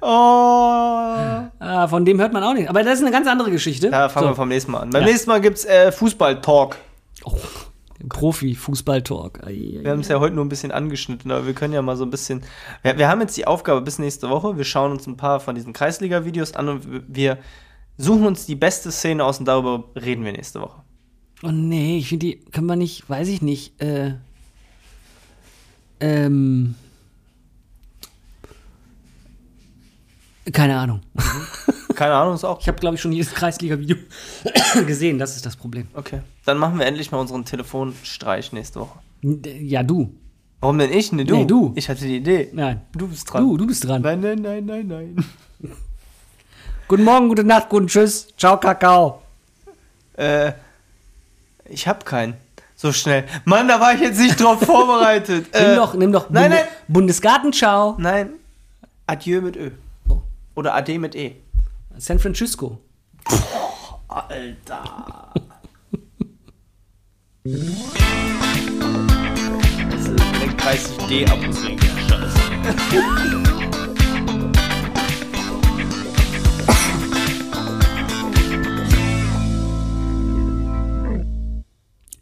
oh. Ah, von dem hört man auch nicht. Aber das ist eine ganz andere Geschichte. Da fangen so, wir vom nächsten Mal an. Beim Ja. nächsten Mal gibt es äh, Fußball-Talk. oh, Profi-Fußball-Talk. Wir haben es ja heute nur ein bisschen angeschnitten, aber wir können ja mal so ein bisschen. Wir, wir haben jetzt die Aufgabe bis nächste Woche. Wir schauen uns ein paar von diesen Kreisliga-Videos an und wir suchen uns die beste Szene aus und darüber reden wir nächste Woche. Oh nee, ich finde die, kann man nicht, weiß ich nicht, äh, ähm, keine Ahnung. [LAUGHS] Keine Ahnung, ist auch. Ich habe, glaube ich, schon jedes Kreisliga-Video [COUGHS] gesehen, das ist das Problem. Okay. Dann machen wir endlich mal unseren Telefonstreich nächste Woche. Ja, du. Warum denn ich? Nee, du. Nee, du. Ich hatte die Idee. Nein. Du bist dran. Du, du bist dran. Nein, nein, nein, nein, nein. [LAUGHS] Guten Morgen, gute Nacht, guten Tschüss. Ciao, Kakao. Äh, ich hab keinen. So schnell. Mann, da war ich jetzt nicht drauf vorbereitet. [LAUGHS] Nimm Äh, doch, nimm doch nein, nein. Bundesgarten, ciao. Nein. Adieu mit Ö. Oh. Oder Ade mit E. San Francisco. Alter. [LAUGHS] Das ist direkt 30D Apotheke. Scheiße.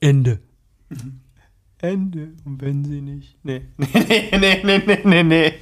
Ende. Ende. Und wenn sie nicht. Nee. [LAUGHS] Nee, nee, nee, nee, nee, nee.